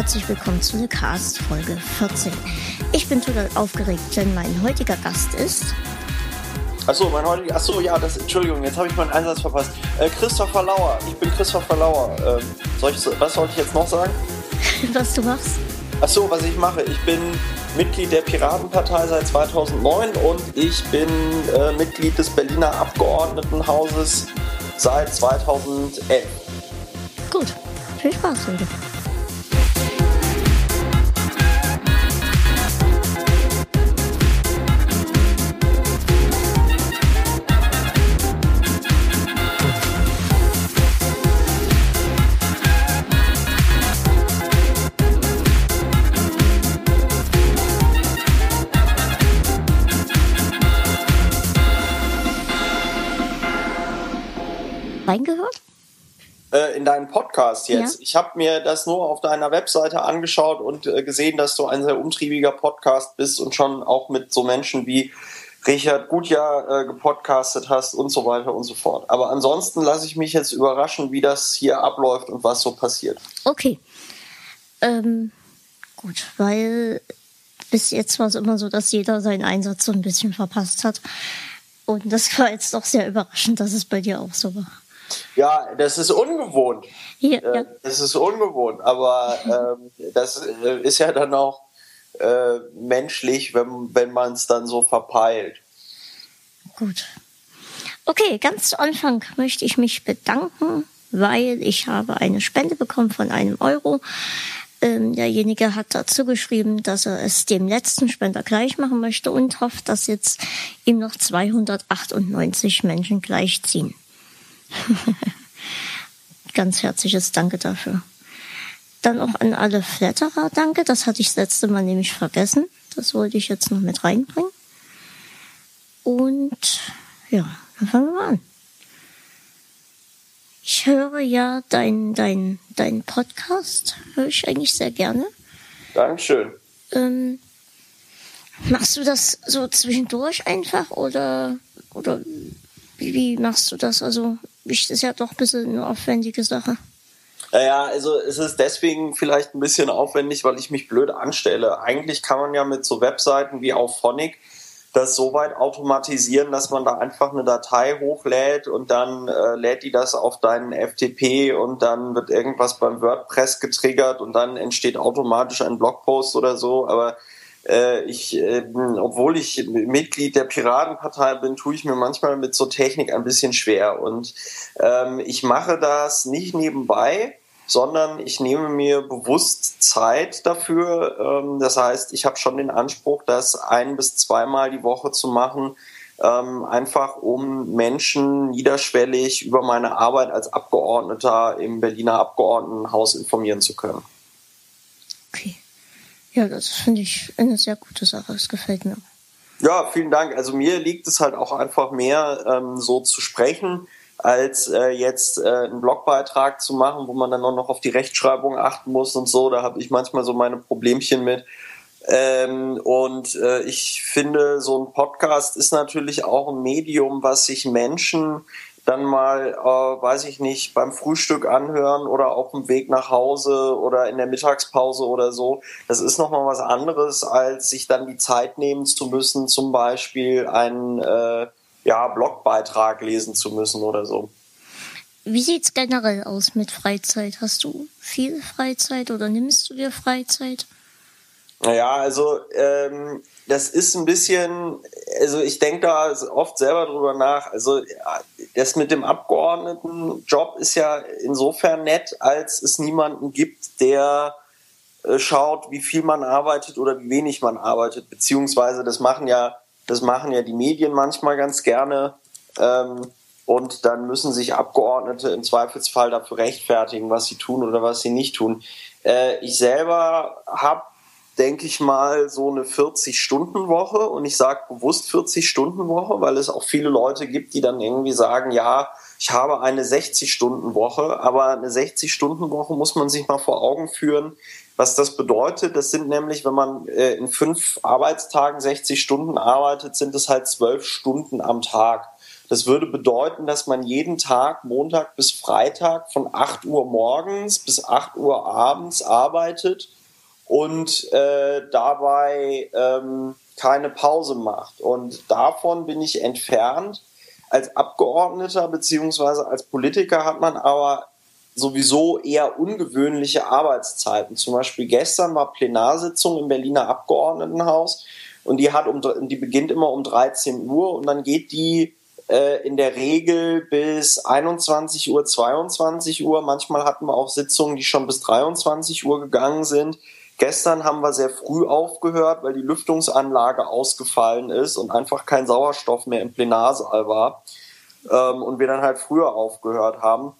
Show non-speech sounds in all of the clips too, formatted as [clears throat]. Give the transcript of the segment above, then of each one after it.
Herzlich willkommen zu der Cast Folge 14. Ich bin total aufgeregt, denn mein heutiger Gast ist. Achso, mein heutiger. Achso, ja, das, Entschuldigung, jetzt habe ich meinen Einsatz verpasst. Äh, Christopher Lauer. Ich bin Christopher Lauer. Ähm, soll ich, was sollte ich jetzt noch sagen? [laughs] was du machst? Achso, was ich mache. Ich bin Mitglied der Piratenpartei seit 2009 und ich bin äh, Mitglied des Berliner Abgeordnetenhauses seit 2011. Gut, viel Spaß heute. Deinen Podcast jetzt. Ja. Ich habe mir das nur auf deiner Webseite angeschaut und äh, gesehen, dass du ein sehr umtriebiger Podcast bist und schon auch mit so Menschen wie Richard Gutjahr äh, gepodcastet hast und so weiter und so fort. Aber ansonsten lasse ich mich jetzt überraschen, wie das hier abläuft und was so passiert. Okay. Ähm, gut, weil bis jetzt war es immer so, dass jeder seinen Einsatz so ein bisschen verpasst hat. Und das war jetzt doch sehr überraschend, dass es bei dir auch so war. Ja, das ist ungewohnt. Ja, äh, ja. Das ist ungewohnt, aber ähm, das äh, ist ja dann auch äh, menschlich, wenn, wenn man es dann so verpeilt. Gut. Okay, ganz zu Anfang möchte ich mich bedanken, weil ich habe eine Spende bekommen von einem Euro. Ähm, derjenige hat dazu geschrieben, dass er es dem letzten Spender gleich machen möchte und hofft, dass jetzt ihm noch 298 Menschen gleichziehen. [laughs] Ganz herzliches Danke dafür. Dann auch an alle Flatterer danke. Das hatte ich das letzte Mal nämlich vergessen. Das wollte ich jetzt noch mit reinbringen. Und ja, dann fangen wir an. Ich höre ja dein, dein, dein Podcast, höre ich eigentlich sehr gerne. Dankeschön. Ähm, machst du das so zwischendurch einfach oder, oder wie, wie machst du das? Also ist ja doch ein bisschen eine aufwendige Sache. Naja, also es ist deswegen vielleicht ein bisschen aufwendig, weil ich mich blöd anstelle. Eigentlich kann man ja mit so Webseiten wie auf Phonic das so weit automatisieren, dass man da einfach eine Datei hochlädt und dann äh, lädt die das auf deinen FTP und dann wird irgendwas beim WordPress getriggert und dann entsteht automatisch ein Blogpost oder so. Aber ich, äh, obwohl ich Mitglied der Piratenpartei bin, tue ich mir manchmal mit so Technik ein bisschen schwer. Und ähm, ich mache das nicht nebenbei, sondern ich nehme mir bewusst Zeit dafür. Ähm, das heißt, ich habe schon den Anspruch, das ein bis zweimal die Woche zu machen, ähm, einfach um Menschen niederschwellig über meine Arbeit als Abgeordneter im Berliner Abgeordnetenhaus informieren zu können. Okay. Ja, das finde ich eine sehr gute Sache. Es gefällt mir. Ja, vielen Dank. Also mir liegt es halt auch einfach mehr, ähm, so zu sprechen, als äh, jetzt äh, einen Blogbeitrag zu machen, wo man dann auch noch auf die Rechtschreibung achten muss und so. Da habe ich manchmal so meine Problemchen mit. Ähm, und äh, ich finde, so ein Podcast ist natürlich auch ein Medium, was sich Menschen dann mal, äh, weiß ich nicht, beim Frühstück anhören oder auf dem Weg nach Hause oder in der Mittagspause oder so. Das ist nochmal was anderes, als sich dann die Zeit nehmen zu müssen, zum Beispiel einen äh, ja, Blogbeitrag lesen zu müssen oder so. Wie sieht's generell aus mit Freizeit? Hast du viel Freizeit oder nimmst du dir Freizeit? Naja, also ähm, das ist ein bisschen, also ich denke da oft selber drüber nach. Also das mit dem Abgeordnetenjob ist ja insofern nett, als es niemanden gibt, der äh, schaut, wie viel man arbeitet oder wie wenig man arbeitet. Beziehungsweise das machen ja, das machen ja die Medien manchmal ganz gerne. Ähm, und dann müssen sich Abgeordnete im Zweifelsfall dafür rechtfertigen, was sie tun oder was sie nicht tun. Äh, ich selber habe denke ich mal, so eine 40-Stunden-Woche. Und ich sage bewusst 40-Stunden-Woche, weil es auch viele Leute gibt, die dann irgendwie sagen, ja, ich habe eine 60-Stunden-Woche. Aber eine 60-Stunden-Woche muss man sich mal vor Augen führen, was das bedeutet. Das sind nämlich, wenn man äh, in fünf Arbeitstagen 60 Stunden arbeitet, sind es halt zwölf Stunden am Tag. Das würde bedeuten, dass man jeden Tag, Montag bis Freitag, von 8 Uhr morgens bis 8 Uhr abends arbeitet und äh, dabei ähm, keine Pause macht. Und davon bin ich entfernt. Als Abgeordneter beziehungsweise als Politiker hat man aber sowieso eher ungewöhnliche Arbeitszeiten. Zum Beispiel gestern war Plenarsitzung im Berliner Abgeordnetenhaus und die hat um die beginnt immer um 13 Uhr und dann geht die äh, in der Regel bis 21 Uhr, 22 Uhr. Manchmal hatten wir auch Sitzungen, die schon bis 23 Uhr gegangen sind. Gestern haben wir sehr früh aufgehört, weil die Lüftungsanlage ausgefallen ist und einfach kein Sauerstoff mehr im Plenarsaal war. Ähm, und wir dann halt früher aufgehört haben.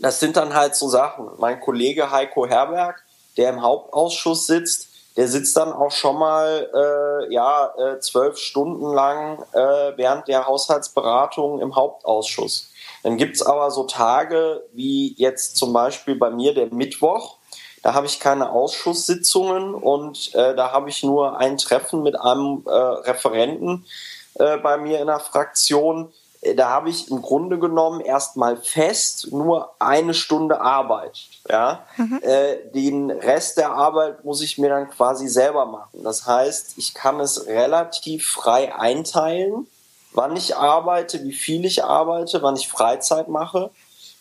Das sind dann halt so Sachen. Mein Kollege Heiko Herberg, der im Hauptausschuss sitzt, der sitzt dann auch schon mal äh, ja äh, zwölf Stunden lang äh, während der Haushaltsberatung im Hauptausschuss. Dann gibt's aber so Tage wie jetzt zum Beispiel bei mir der Mittwoch. Da habe ich keine Ausschusssitzungen und äh, da habe ich nur ein Treffen mit einem äh, Referenten äh, bei mir in der Fraktion. Äh, da habe ich im Grunde genommen erstmal fest nur eine Stunde Arbeit. Ja? Mhm. Äh, den Rest der Arbeit muss ich mir dann quasi selber machen. Das heißt, ich kann es relativ frei einteilen, wann ich arbeite, wie viel ich arbeite, wann ich Freizeit mache.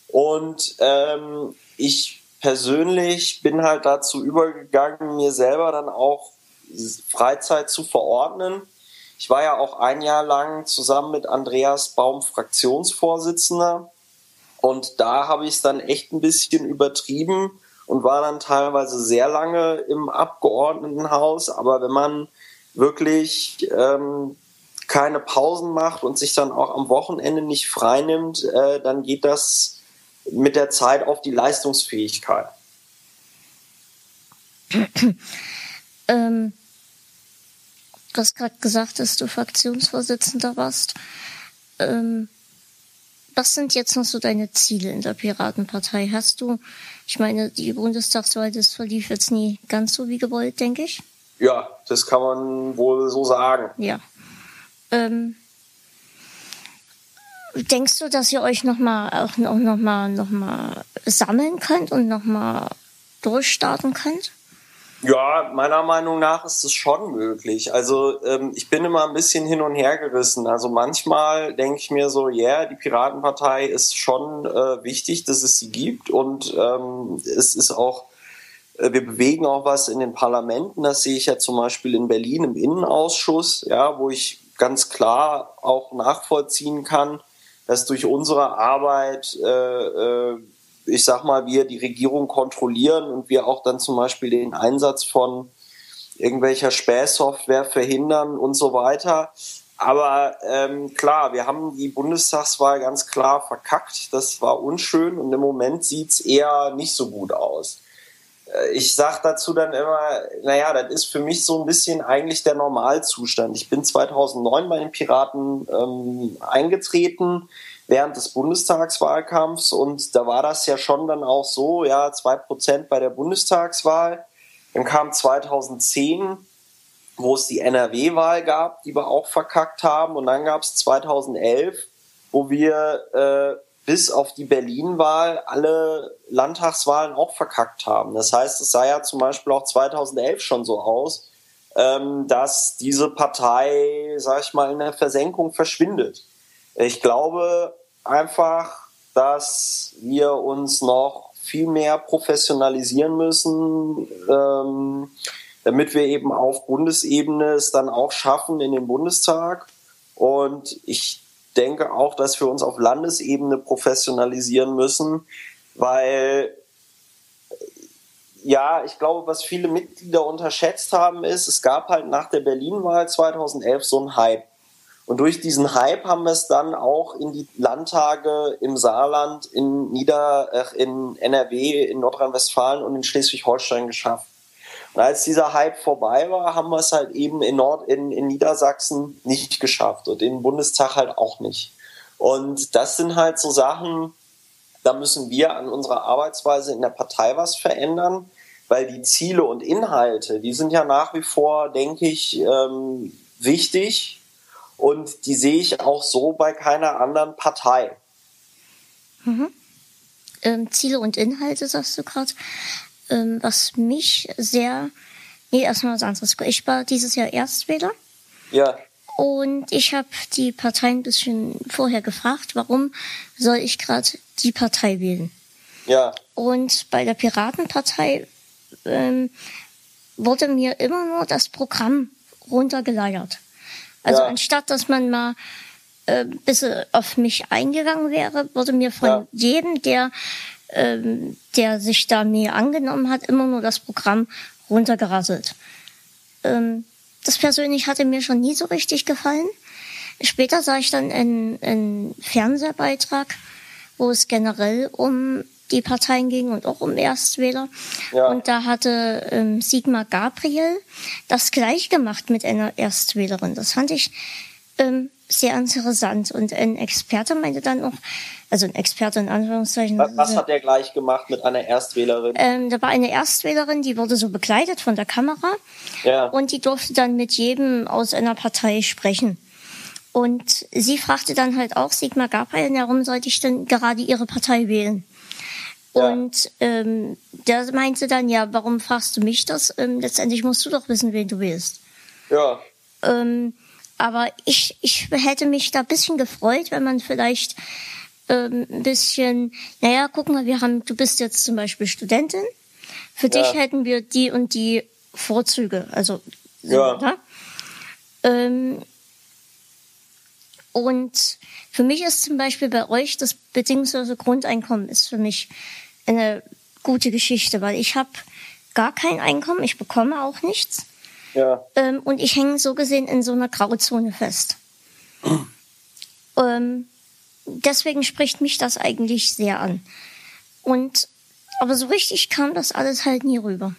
Und ähm, ich persönlich bin halt dazu übergegangen, mir selber dann auch Freizeit zu verordnen ich war ja auch ein Jahr lang zusammen mit Andreas Baum Fraktionsvorsitzender und da habe ich es dann echt ein bisschen übertrieben und war dann teilweise sehr lange im Abgeordnetenhaus. Aber wenn man wirklich ähm, keine Pausen macht und sich dann auch am Wochenende nicht freinimmt, äh, dann geht das mit der Zeit auf die Leistungsfähigkeit. [clears throat] ähm, Du hast gerade gesagt, dass du Fraktionsvorsitzender warst. Ähm, was sind jetzt noch so deine Ziele in der Piratenpartei? Hast du, ich meine, die Bundestagswahl, das verlief jetzt nie ganz so wie gewollt, denke ich. Ja, das kann man wohl so sagen. Ja. Ähm, denkst du, dass ihr euch noch mal auch noch mal noch mal sammeln könnt und noch mal durchstarten könnt? Ja, meiner Meinung nach ist es schon möglich. Also ähm, ich bin immer ein bisschen hin und her gerissen. Also manchmal denke ich mir so, ja, yeah, die Piratenpartei ist schon äh, wichtig, dass es sie gibt und ähm, es ist auch, äh, wir bewegen auch was in den Parlamenten. Das sehe ich ja zum Beispiel in Berlin im Innenausschuss, ja, wo ich ganz klar auch nachvollziehen kann, dass durch unsere Arbeit äh, äh, ich sag mal, wir die Regierung kontrollieren und wir auch dann zum Beispiel den Einsatz von irgendwelcher Spähsoftware verhindern und so weiter. Aber ähm, klar, wir haben die Bundestagswahl ganz klar verkackt. Das war unschön und im Moment sieht's eher nicht so gut aus. Äh, ich sage dazu dann immer, naja, das ist für mich so ein bisschen eigentlich der Normalzustand. Ich bin 2009 bei den Piraten ähm, eingetreten während des Bundestagswahlkampfs und da war das ja schon dann auch so, ja, zwei Prozent bei der Bundestagswahl. Dann kam 2010, wo es die NRW-Wahl gab, die wir auch verkackt haben und dann gab es 2011, wo wir äh, bis auf die Berlin-Wahl alle Landtagswahlen auch verkackt haben. Das heißt, es sah ja zum Beispiel auch 2011 schon so aus, ähm, dass diese Partei, sag ich mal, in der Versenkung verschwindet. Ich glaube einfach, dass wir uns noch viel mehr professionalisieren müssen, ähm, damit wir eben auf Bundesebene es dann auch schaffen in den Bundestag. Und ich denke auch, dass wir uns auf Landesebene professionalisieren müssen, weil ja, ich glaube, was viele Mitglieder unterschätzt haben, ist, es gab halt nach der Berlin-Wahl 2011 so einen Hype. Und durch diesen Hype haben wir es dann auch in die Landtage im Saarland, in Nieder, äh, in NRW, in Nordrhein-Westfalen und in Schleswig-Holstein geschafft. Und als dieser Hype vorbei war, haben wir es halt eben in Nord, in, in Niedersachsen nicht geschafft und im Bundestag halt auch nicht. Und das sind halt so Sachen, da müssen wir an unserer Arbeitsweise in der Partei was verändern, weil die Ziele und Inhalte, die sind ja nach wie vor, denke ich, ähm, wichtig und die sehe ich auch so bei keiner anderen Partei. Mhm. Ähm, Ziele und Inhalte, sagst du gerade. Ähm, was mich sehr. Nee, erstmal was anderes. Ich war dieses Jahr Erstwähler. Ja. Und ich habe die Partei ein bisschen vorher gefragt, warum soll ich gerade die Partei wählen? Ja. Und bei der Piratenpartei ähm, wurde mir immer nur das Programm runtergeleiert. Also ja. anstatt, dass man mal äh, bisschen auf mich eingegangen wäre, wurde mir von ja. jedem, der, ähm, der sich da mir angenommen hat, immer nur das Programm runtergerasselt. Ähm, das persönlich hatte mir schon nie so richtig gefallen. Später sah ich dann einen, einen Fernsehbeitrag, wo es generell um die Parteien ging und auch um Erstwähler. Ja. Und da hatte ähm, Sigmar Gabriel das gleich gemacht mit einer Erstwählerin. Das fand ich ähm, sehr interessant. Und ein Experte meinte dann auch, also ein Experte in Anführungszeichen. Was, was hat er gleich gemacht mit einer Erstwählerin? Ähm, da war eine Erstwählerin, die wurde so begleitet von der Kamera. Ja. Und die durfte dann mit jedem aus einer Partei sprechen. Und sie fragte dann halt auch Sigmar Gabriel, warum sollte ich denn gerade ihre Partei wählen? Ja. Und ähm, der meinte dann, ja, warum fragst du mich das? Ähm, letztendlich musst du doch wissen, wen du willst. Ja. Ähm, aber ich, ich hätte mich da ein bisschen gefreut, wenn man vielleicht ähm, ein bisschen, naja, guck mal, wir haben, du bist jetzt zum Beispiel Studentin. Für ja. dich hätten wir die und die Vorzüge. Also, so, ja. Ne? Ähm, und für mich ist zum Beispiel bei euch das bedingungslose Grundeinkommen ist für mich eine gute Geschichte, weil ich habe gar kein Einkommen, ich bekomme auch nichts. Ja. Ähm, und ich hänge so gesehen in so einer Grauzone fest. [clears throat] ähm, deswegen spricht mich das eigentlich sehr an. Und aber so richtig kam das alles halt nie rüber.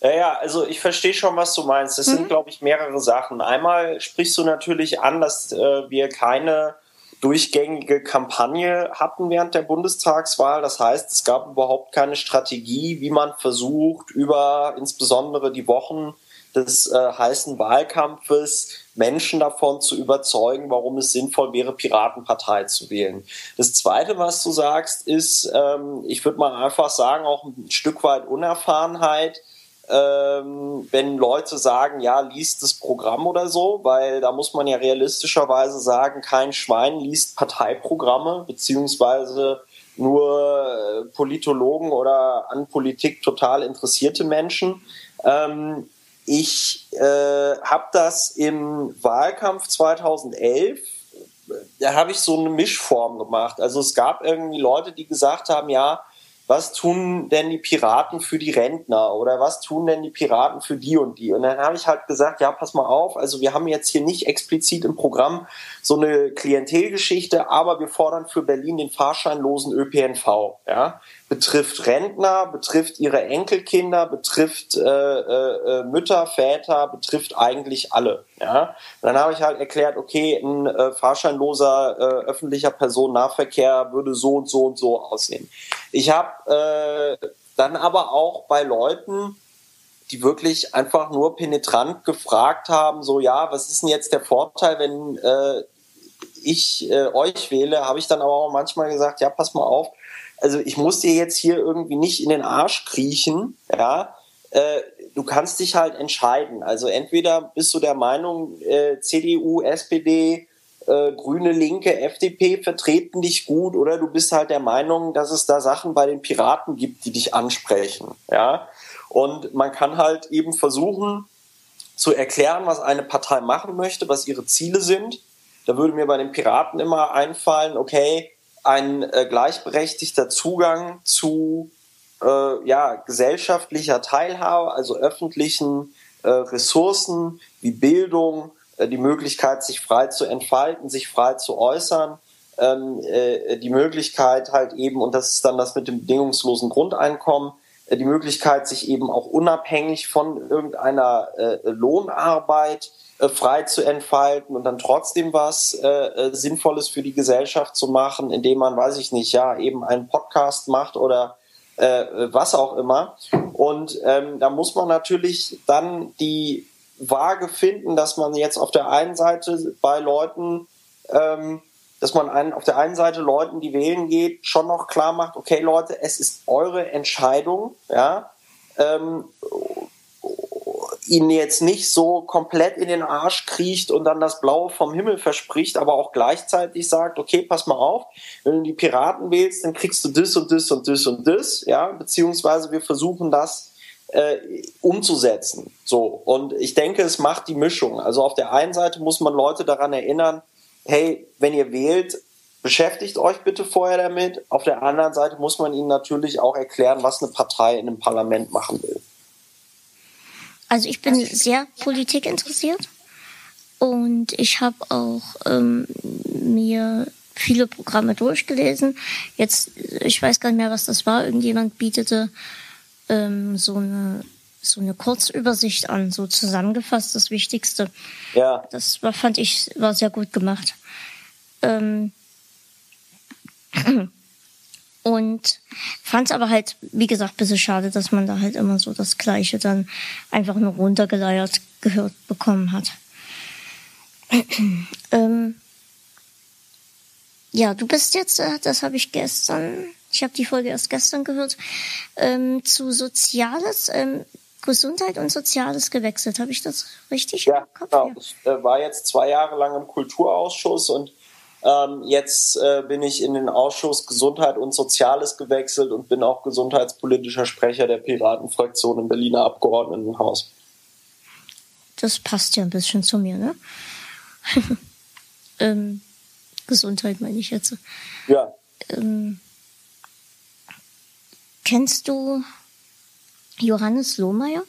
Ja, ja, also ich verstehe schon, was du meinst. Das mhm. sind, glaube ich, mehrere Sachen. Einmal sprichst du natürlich an, dass äh, wir keine durchgängige Kampagne hatten während der Bundestagswahl. Das heißt, es gab überhaupt keine Strategie, wie man versucht, über insbesondere die Wochen des äh, heißen Wahlkampfes Menschen davon zu überzeugen, warum es sinnvoll wäre, Piratenpartei zu wählen. Das Zweite, was du sagst, ist, ähm, ich würde mal einfach sagen, auch ein Stück weit Unerfahrenheit. Ähm, wenn Leute sagen, ja, liest das Programm oder so, weil da muss man ja realistischerweise sagen, kein Schwein liest Parteiprogramme, beziehungsweise nur äh, Politologen oder an Politik total interessierte Menschen. Ähm, ich äh, habe das im Wahlkampf 2011, da habe ich so eine Mischform gemacht. Also es gab irgendwie Leute, die gesagt haben, ja, was tun denn die Piraten für die Rentner oder was tun denn die Piraten für die und die? Und dann habe ich halt gesagt, ja, pass mal auf, also wir haben jetzt hier nicht explizit im Programm so eine Klientelgeschichte, aber wir fordern für Berlin den fahrscheinlosen ÖPNV. Ja? Betrifft Rentner, betrifft ihre Enkelkinder, betrifft äh, äh, äh, Mütter, Väter, betrifft eigentlich alle. Ja? dann habe ich halt erklärt, okay, ein äh, fahrscheinloser äh, öffentlicher Personennahverkehr würde so und so und so aussehen. Ich habe äh, dann aber auch bei Leuten, die wirklich einfach nur penetrant gefragt haben, so ja, was ist denn jetzt der Vorteil, wenn äh, ich äh, euch wähle, habe ich dann aber auch manchmal gesagt, ja, pass mal auf, also ich muss dir jetzt hier irgendwie nicht in den Arsch kriechen, ja, äh, du kannst dich halt entscheiden. Also entweder bist du der Meinung, äh, CDU, SPD, äh, Grüne, Linke, FDP vertreten dich gut oder du bist halt der Meinung, dass es da Sachen bei den Piraten gibt, die dich ansprechen. Ja? Und man kann halt eben versuchen zu erklären, was eine Partei machen möchte, was ihre Ziele sind. Da würde mir bei den Piraten immer einfallen, okay, ein äh, gleichberechtigter Zugang zu äh, ja, gesellschaftlicher Teilhabe, also öffentlichen äh, Ressourcen wie Bildung, äh, die Möglichkeit, sich frei zu entfalten, sich frei zu äußern, ähm, äh, die Möglichkeit halt eben, und das ist dann das mit dem bedingungslosen Grundeinkommen, äh, die Möglichkeit, sich eben auch unabhängig von irgendeiner Lohnarbeit frei zu entfalten und dann trotzdem was äh, äh, Sinnvolles für die Gesellschaft zu machen, indem man, weiß ich nicht, ja, eben einen Podcast macht oder äh, was auch immer. Und ähm, da muss man natürlich dann die vage finden, dass man jetzt auf der einen Seite bei Leuten, ähm, dass man einen, auf der einen Seite Leuten, die wählen geht, schon noch klar macht, okay Leute, es ist eure Entscheidung, ja, ähm, ihnen jetzt nicht so komplett in den Arsch kriecht und dann das Blaue vom Himmel verspricht, aber auch gleichzeitig sagt, okay, pass mal auf, wenn du die Piraten wählst, dann kriegst du das und das und das und das, ja, beziehungsweise wir versuchen das äh, umzusetzen. So. Und ich denke, es macht die Mischung. Also auf der einen Seite muss man Leute daran erinnern, hey, wenn ihr wählt, beschäftigt euch bitte vorher damit. Auf der anderen Seite muss man ihnen natürlich auch erklären, was eine Partei in einem Parlament machen will. Also ich bin sehr Politik interessiert und ich habe auch ähm, mir viele Programme durchgelesen. Jetzt, ich weiß gar nicht mehr, was das war. Irgendjemand bietete ähm, so eine so eine Kurzübersicht an, so zusammengefasst das Wichtigste. Ja. Das war, fand ich, war sehr gut gemacht. Ähm, [clears throat] [clears throat] und fand es aber halt, wie gesagt, bisschen schade, dass man da halt immer so das Gleiche dann einfach nur runtergeleiert gehört bekommen hat. [clears throat] ähm, ja, du bist jetzt, das habe ich gestern, ich habe die Folge erst gestern gehört, ähm, zu Soziales, ähm, Gesundheit und Soziales gewechselt. Habe ich das richtig ja? Genau. Ja. Ich äh, war jetzt zwei Jahre lang im Kulturausschuss und ähm, jetzt äh, bin ich in den Ausschuss Gesundheit und Soziales gewechselt und bin auch gesundheitspolitischer Sprecher der Piratenfraktion im Berliner Abgeordnetenhaus. Das passt ja ein bisschen zu mir, ne? [laughs] ähm, Gesundheit meine ich jetzt. Ja. Ähm, kennst du Johannes Lohmeier?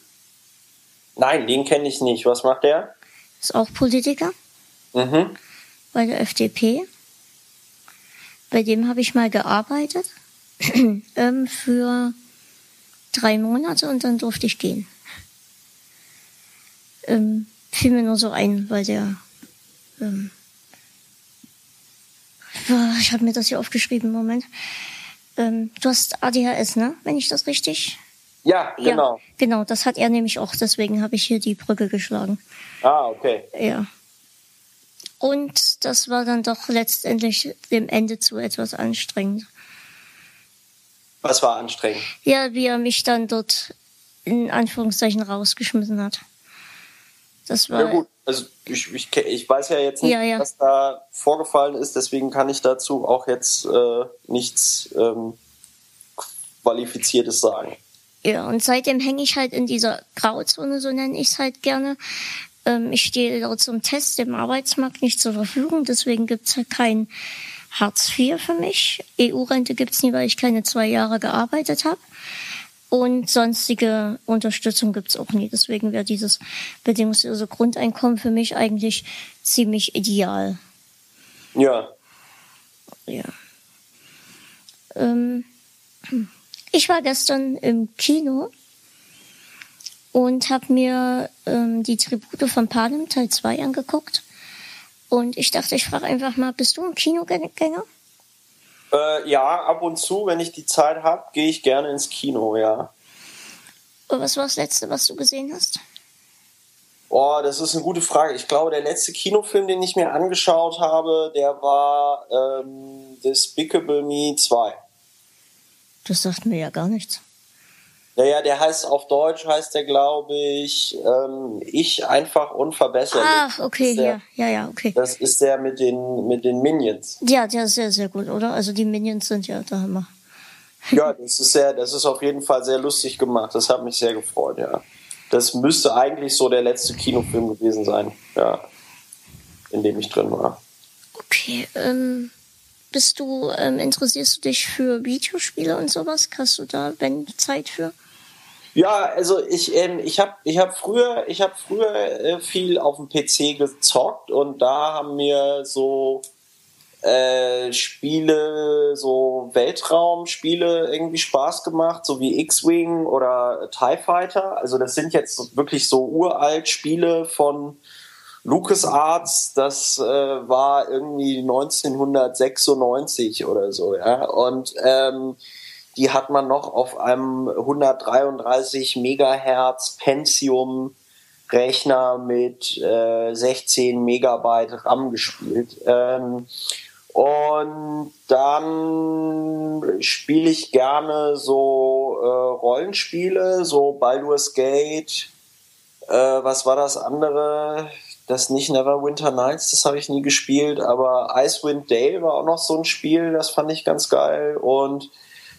Nein, den kenne ich nicht. Was macht der? Ist auch Politiker. Mhm bei der FDP. Bei dem habe ich mal gearbeitet [clears throat] ähm, für drei Monate und dann durfte ich gehen. Ähm, fiel mir nur so ein, weil der ähm, ich habe mir das hier aufgeschrieben, Moment. Ähm, du hast ADHS, ne? Wenn ich das richtig. Ja, genau. Ja, genau, das hat er nämlich auch, deswegen habe ich hier die Brücke geschlagen. Ah, okay. Ja. Und das war dann doch letztendlich dem Ende zu etwas anstrengend. Was war anstrengend? Ja, wie er mich dann dort in Anführungszeichen rausgeschmissen hat. Das war. Ja gut, also ich, ich, ich weiß ja jetzt nicht, ja, ja. was da vorgefallen ist, deswegen kann ich dazu auch jetzt äh, nichts ähm, Qualifiziertes sagen. Ja, und seitdem hänge ich halt in dieser Grauzone, so nenne ich es halt gerne, ich stehe zum Test im Arbeitsmarkt nicht zur Verfügung, deswegen gibt es halt kein Hartz IV für mich. EU-Rente gibt es nie, weil ich keine zwei Jahre gearbeitet habe. Und sonstige Unterstützung gibt es auch nie. Deswegen wäre dieses bedingungslose Grundeinkommen für mich eigentlich ziemlich ideal. Ja. Ja. Ähm, ich war gestern im Kino und habe mir ähm, die Tribute von Panem Teil 2 angeguckt. Und ich dachte, ich frage einfach mal, bist du ein Kinogänger? Äh, ja, ab und zu, wenn ich die Zeit habe, gehe ich gerne ins Kino, ja. Und was war das letzte, was du gesehen hast? Oh, das ist eine gute Frage. Ich glaube, der letzte Kinofilm, den ich mir angeschaut habe, der war ähm, Despicable Me 2. Das sagt mir ja gar nichts. Naja, der heißt auf Deutsch heißt der, glaube ich, ähm, ich einfach unverbesserlich. Ach, okay, der, ja, ja, ja, okay. Das ist der mit den mit den Minions. Ja, der ist sehr, sehr gut, oder? Also die Minions sind ja der Hammer. ja, das ist sehr, das ist auf jeden Fall sehr lustig gemacht. Das hat mich sehr gefreut, ja. Das müsste eigentlich so der letzte Kinofilm gewesen sein, ja, in dem ich drin war. Okay, ähm, bist du, ähm, interessierst du dich für Videospiele und sowas? Hast du da, wenn Zeit für? Ja, also ich ähm, ich habe ich hab früher ich habe früher äh, viel auf dem PC gezockt und da haben mir so äh, Spiele, so Weltraumspiele irgendwie Spaß gemacht, so wie X-Wing oder TIE Fighter. Also das sind jetzt wirklich so uralt Spiele von LucasArts, das äh, war irgendwie 1996 oder so, ja. Und ähm, die hat man noch auf einem 133 Megahertz Pentium Rechner mit äh, 16 Megabyte RAM gespielt. Ähm, und dann spiele ich gerne so äh, Rollenspiele, so Baldur's Gate. Äh, was war das andere? Das nicht Neverwinter Nights, das habe ich nie gespielt, aber Icewind Dale war auch noch so ein Spiel, das fand ich ganz geil. Und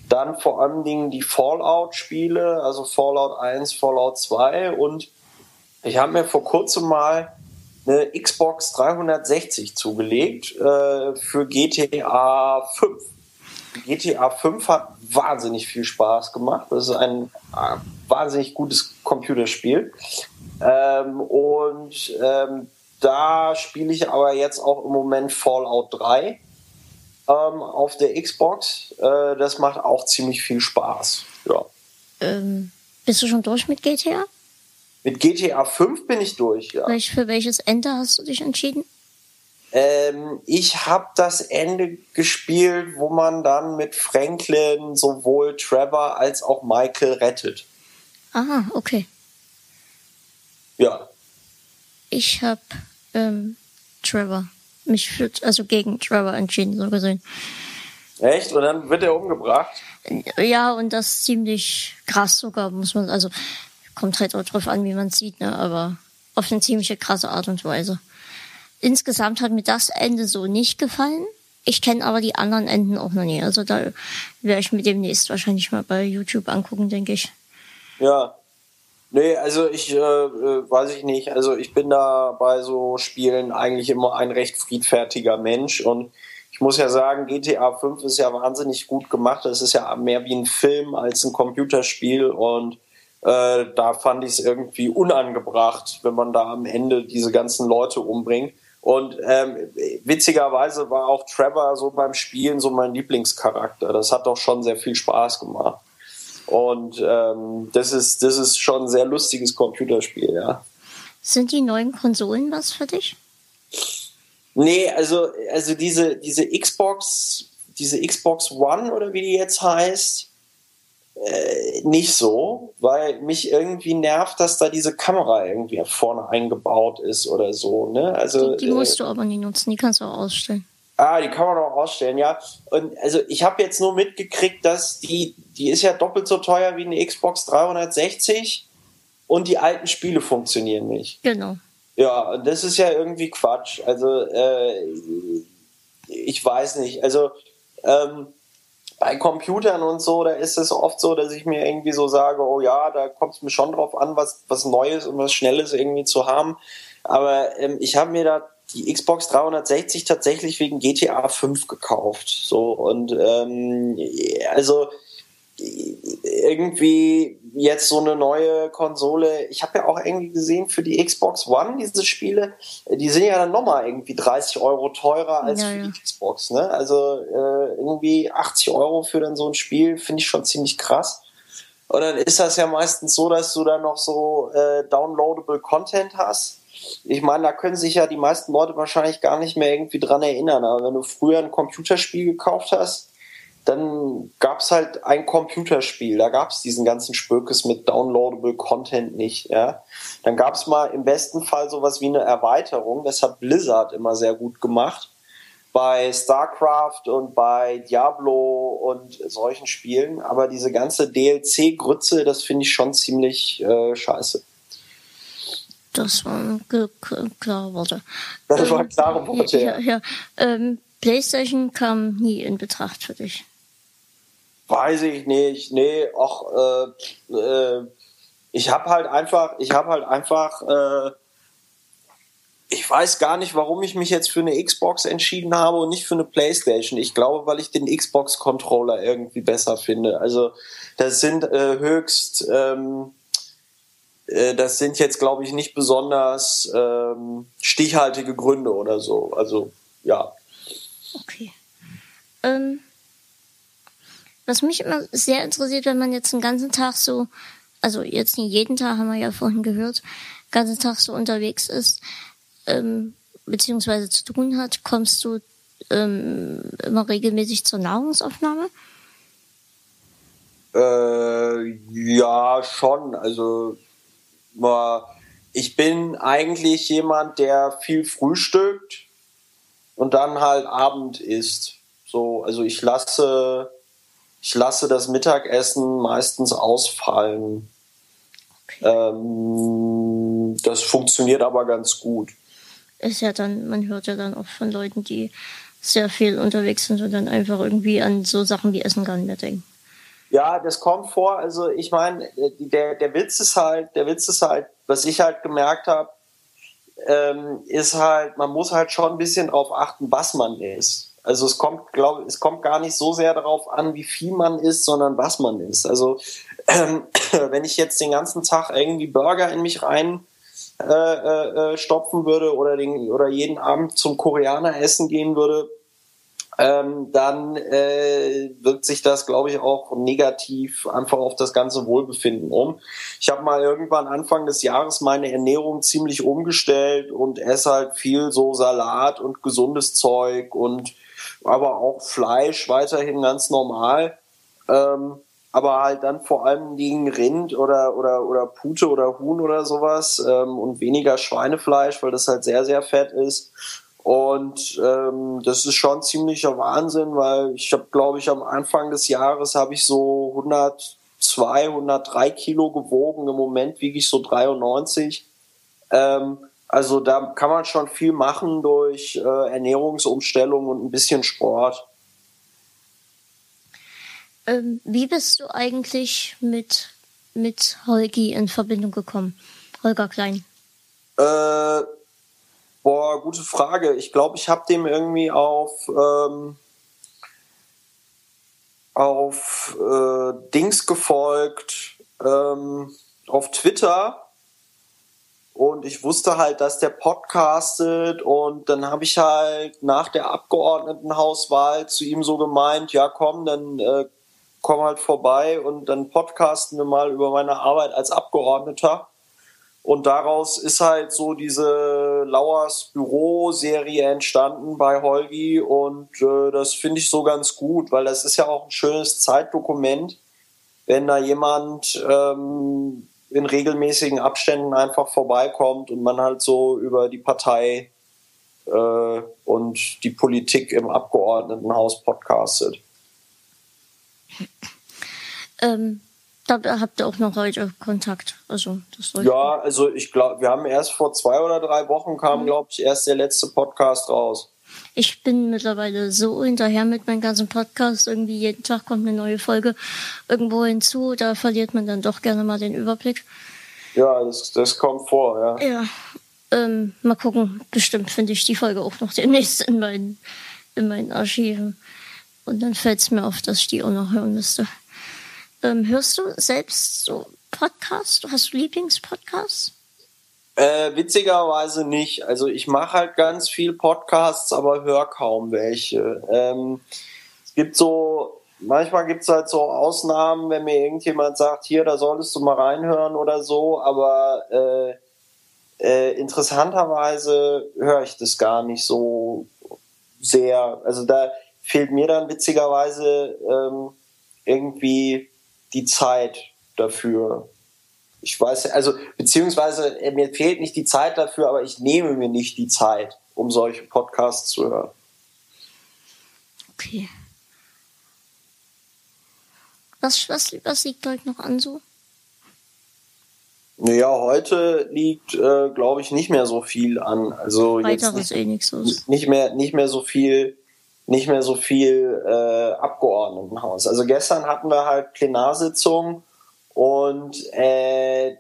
dann vor allen Dingen die Fallout-Spiele, also Fallout 1, Fallout 2. Und ich habe mir vor kurzem mal eine Xbox 360 zugelegt äh, für GTA 5. GTA 5 hat wahnsinnig viel Spaß gemacht. Das ist ein äh, wahnsinnig gutes Computerspiel. Ähm, und ähm, da spiele ich aber jetzt auch im Moment Fallout 3 ähm, auf der Xbox. Äh, das macht auch ziemlich viel Spaß. Ja. Ähm, bist du schon durch mit GTA? Mit GTA 5 bin ich durch, ja. Welch, für welches Ende hast du dich entschieden? Ähm, ich habe das Ende gespielt, wo man dann mit Franklin sowohl Trevor als auch Michael rettet. Aha, okay. Ja. Ich habe ähm, Trevor, mich für, also gegen Trevor entschieden, so gesehen. Echt? Und dann wird er umgebracht? Ja, und das ziemlich krass sogar, muss man, also Kommt halt auch drauf an, wie man sieht, ne? aber auf eine ziemliche krasse Art und Weise. Insgesamt hat mir das Ende so nicht gefallen. Ich kenne aber die anderen Enden auch noch nie. Also da werde ich mir demnächst wahrscheinlich mal bei YouTube angucken, denke ich. Ja. Nee, also ich äh, äh weiß ich nicht. Also ich bin da bei so Spielen eigentlich immer ein recht friedfertiger Mensch und ich muss ja sagen, GTA 5 ist ja wahnsinnig gut gemacht. Es ist ja mehr wie ein Film als ein Computerspiel und äh, da fand ich es irgendwie unangebracht, wenn man da am Ende diese ganzen Leute umbringt. Und ähm, witzigerweise war auch Trevor so beim Spielen so mein Lieblingscharakter. Das hat doch schon sehr viel Spaß gemacht. Und ähm, das ist das ist schon ein sehr lustiges Computerspiel, ja. Sind die neuen Konsolen was für dich? Nee, also also diese diese Xbox diese Xbox One oder wie die jetzt heißt, äh, nicht so, weil mich irgendwie nervt, dass da diese Kamera irgendwie vorne eingebaut ist oder so. Ne? Also, die, die musst äh, du aber nie nutzen, die kannst du auch ausstellen. Ah, die kann man auch ausstellen, ja. Und also ich habe jetzt nur mitgekriegt, dass die, die ist ja doppelt so teuer wie eine Xbox 360 und die alten Spiele funktionieren nicht. Genau. Ja, und das ist ja irgendwie Quatsch. Also äh, ich weiß nicht. Also ähm, bei Computern und so, da ist es oft so, dass ich mir irgendwie so sage, oh ja, da kommt es mir schon drauf an, was, was Neues und was Schnelles irgendwie zu haben. Aber ähm, ich habe mir da die Xbox 360 tatsächlich wegen GTA 5 gekauft. So und ähm, also irgendwie jetzt so eine neue Konsole. Ich habe ja auch irgendwie gesehen für die Xbox One diese Spiele, die sind ja dann nochmal irgendwie 30 Euro teurer als ja, für die Xbox. Ne? Also äh, irgendwie 80 Euro für dann so ein Spiel finde ich schon ziemlich krass. Und dann ist das ja meistens so, dass du dann noch so äh, downloadable Content hast. Ich meine, da können sich ja die meisten Leute wahrscheinlich gar nicht mehr irgendwie dran erinnern. Aber wenn du früher ein Computerspiel gekauft hast, dann gab es halt ein Computerspiel, da gab es diesen ganzen Spökes mit downloadable Content nicht. Ja? Dann gab es mal im besten Fall sowas wie eine Erweiterung, das hat Blizzard immer sehr gut gemacht. Bei StarCraft und bei Diablo und solchen Spielen. Aber diese ganze DLC-Grütze, das finde ich schon ziemlich äh, scheiße. Das waren klare Worte. Das waren klare Worte, ja. ja, ja. Ähm, PlayStation kam nie in Betracht für dich. Weiß ich nicht. Nee, ach, äh, äh, ich habe halt einfach, ich habe halt einfach, äh, ich weiß gar nicht, warum ich mich jetzt für eine Xbox entschieden habe und nicht für eine Playstation. Ich glaube, weil ich den Xbox-Controller irgendwie besser finde. Also das sind äh, höchst, ähm, äh, das sind jetzt, glaube ich, nicht besonders ähm, stichhaltige Gründe oder so. Also ja. Okay. Ähm, was mich immer sehr interessiert, wenn man jetzt den ganzen Tag so, also jetzt nicht jeden Tag, haben wir ja vorhin gehört, den ganzen Tag so unterwegs ist, ähm, beziehungsweise zu tun hat, kommst du ähm, immer regelmäßig zur Nahrungsaufnahme? Äh, ja, schon. Also ich bin eigentlich jemand, der viel frühstückt und dann halt Abend isst. So, also ich lasse, ich lasse das Mittagessen meistens ausfallen. Okay. Ähm, das funktioniert aber ganz gut. Ist ja dann, man hört ja dann auch von Leuten, die sehr viel unterwegs sind und dann einfach irgendwie an so Sachen wie Essen gar nicht mehr denken. Ja, das kommt vor. Also ich meine, der, der Witz ist halt, der Witz ist halt, was ich halt gemerkt habe, ähm, ist halt, man muss halt schon ein bisschen darauf achten, was man isst. Also es kommt, glaube es kommt gar nicht so sehr darauf an, wie viel man isst, sondern was man isst. Also ähm, [clears throat] wenn ich jetzt den ganzen Tag irgendwie Burger in mich rein äh, äh, äh, stopfen würde oder, den, oder jeden Abend zum Koreaner essen gehen würde, ähm, dann äh, wirkt sich das, glaube ich, auch negativ einfach auf das ganze Wohlbefinden um. Ich habe mal irgendwann Anfang des Jahres meine Ernährung ziemlich umgestellt und esse halt viel so Salat und gesundes Zeug und aber auch Fleisch weiterhin ganz normal. Ähm, aber halt dann vor allem gegen Rind oder, oder, oder Pute oder Huhn oder sowas ähm, und weniger Schweinefleisch, weil das halt sehr, sehr fett ist. Und ähm, das ist schon ziemlicher Wahnsinn, weil ich habe, glaube ich, am Anfang des Jahres habe ich so 102, 103 Kilo gewogen. Im Moment wiege ich so 93. Ähm, also da kann man schon viel machen durch äh, Ernährungsumstellung und ein bisschen Sport. Ähm, wie bist du eigentlich mit, mit Holgi in Verbindung gekommen? Holger Klein. Äh, boah, gute Frage. Ich glaube, ich habe dem irgendwie auf, ähm, auf äh, Dings gefolgt, ähm, auf Twitter. Und ich wusste halt, dass der podcastet und dann habe ich halt nach der Abgeordnetenhauswahl zu ihm so gemeint, ja komm, dann äh, komm halt vorbei und dann podcasten wir mal über meine Arbeit als Abgeordneter. Und daraus ist halt so diese Lauers Büro-Serie entstanden bei Holgi und äh, das finde ich so ganz gut, weil das ist ja auch ein schönes Zeitdokument, wenn da jemand ähm, in regelmäßigen Abständen einfach vorbeikommt und man halt so über die Partei äh, und die Politik im Abgeordnetenhaus podcastet. Ähm, da habt ihr auch noch heute Kontakt. Also, das ja, also ich glaube, wir haben erst vor zwei oder drei Wochen kam, mhm. glaube ich, erst der letzte Podcast raus. Ich bin mittlerweile so hinterher mit meinem ganzen Podcast. Irgendwie jeden Tag kommt eine neue Folge irgendwo hinzu. Da verliert man dann doch gerne mal den Überblick. Ja, das, das kommt vor, ja. Ja. Ähm, mal gucken. Bestimmt finde ich die Folge auch noch demnächst in meinen, in meinen Archiven. Und dann fällt es mir auf, dass ich die auch noch hören müsste. Ähm, hörst du selbst so Podcasts? Hast du Lieblingspodcasts? Äh, witzigerweise nicht. Also ich mache halt ganz viel Podcasts, aber höre kaum welche. Ähm, es gibt so, manchmal gibt es halt so Ausnahmen, wenn mir irgendjemand sagt, hier, da solltest du mal reinhören oder so, aber äh, äh, interessanterweise höre ich das gar nicht so sehr. Also da fehlt mir dann witzigerweise ähm, irgendwie die Zeit dafür. Ich weiß, also beziehungsweise äh, mir fehlt nicht die Zeit dafür, aber ich nehme mir nicht die Zeit, um solche Podcasts zu hören. Okay. Was, was, was liegt heute noch an so? Naja, heute liegt, äh, glaube ich, nicht mehr so viel an. Also Weiteres jetzt nicht, eh nicht mehr, nicht mehr so viel nicht mehr so viel äh, Abgeordnetenhaus. Also gestern hatten wir halt Plenarsitzung und äh,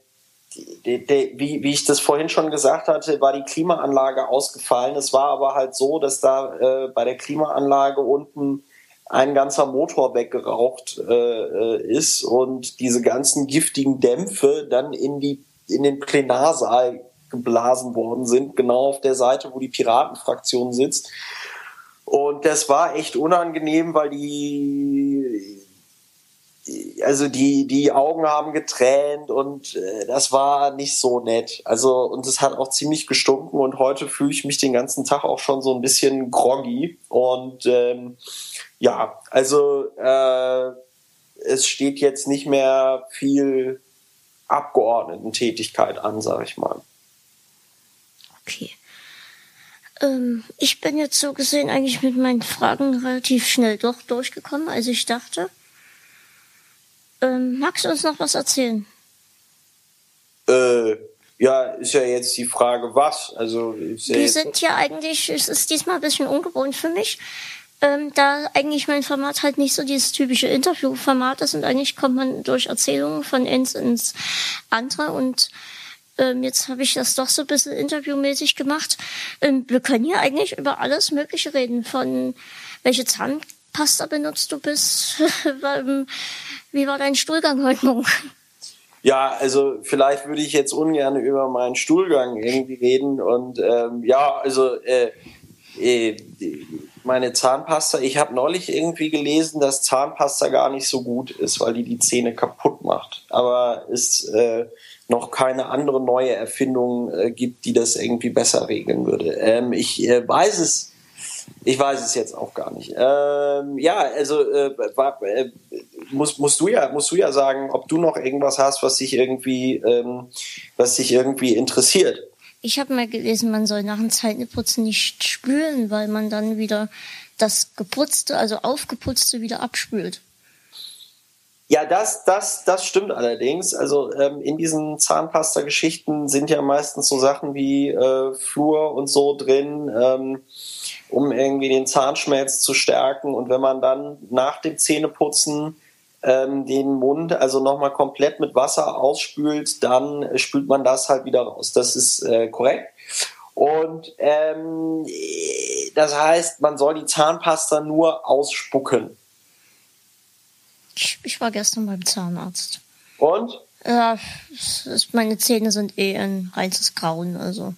die, die, wie, wie ich das vorhin schon gesagt hatte, war die Klimaanlage ausgefallen. Es war aber halt so, dass da äh, bei der Klimaanlage unten ein ganzer Motor weggeraucht äh, äh ist und diese ganzen giftigen Dämpfe dann in die in den Plenarsaal geblasen worden sind, genau auf der Seite, wo die Piratenfraktion sitzt. Und das war echt unangenehm, weil die, also die, die Augen haben getränt und äh, das war nicht so nett. Also, und es hat auch ziemlich gestunken und heute fühle ich mich den ganzen Tag auch schon so ein bisschen groggy. Und ähm, ja, also äh, es steht jetzt nicht mehr viel Abgeordnetentätigkeit an, sag ich mal. Okay. Ähm, ich bin jetzt so gesehen eigentlich mit meinen Fragen relativ schnell doch durchgekommen, als ich dachte. Ähm, magst du uns noch was erzählen? Äh, ja, ist ja jetzt die Frage, was. Also ist ja Wir sind ja eigentlich, es ist diesmal ein bisschen ungewohnt für mich, ähm, da eigentlich mein Format halt nicht so dieses typische Interviewformat ist und eigentlich kommt man durch Erzählungen von eins ins andere und ähm, jetzt habe ich das doch so ein bisschen interviewmäßig gemacht. Ähm, wir können hier eigentlich über alles Mögliche reden, von welche Zahnpasta benutzt du bis, [laughs] ähm, wie war dein Stuhlgang heute Morgen? Ja, also vielleicht würde ich jetzt ungern über meinen Stuhlgang irgendwie reden und ähm, ja, also äh, äh, meine Zahnpasta, ich habe neulich irgendwie gelesen, dass Zahnpasta gar nicht so gut ist, weil die die Zähne kaputt macht. Aber es äh, noch keine andere neue Erfindung äh, gibt, die das irgendwie besser regeln würde. Ähm, ich äh, weiß es, ich weiß es jetzt auch gar nicht. Ähm, ja, also äh, war, äh, musst, musst du ja musst du ja sagen, ob du noch irgendwas hast, was dich irgendwie ähm, was dich irgendwie interessiert. Ich habe mal gelesen, man soll nach dem Zähneputzen nicht spülen, weil man dann wieder das geputzte, also aufgeputzte wieder abspült. Ja, das, das, das stimmt allerdings. Also ähm, in diesen Zahnpasta-Geschichten sind ja meistens so Sachen wie äh, Flur und so drin, ähm, um irgendwie den Zahnschmelz zu stärken. Und wenn man dann nach dem Zähneputzen ähm, den Mund also nochmal komplett mit Wasser ausspült, dann spült man das halt wieder raus. Das ist äh, korrekt. Und ähm, das heißt, man soll die Zahnpasta nur ausspucken. Ich, ich war gestern beim Zahnarzt. Und? Ja, meine Zähne sind eh ein reines Grauen, also.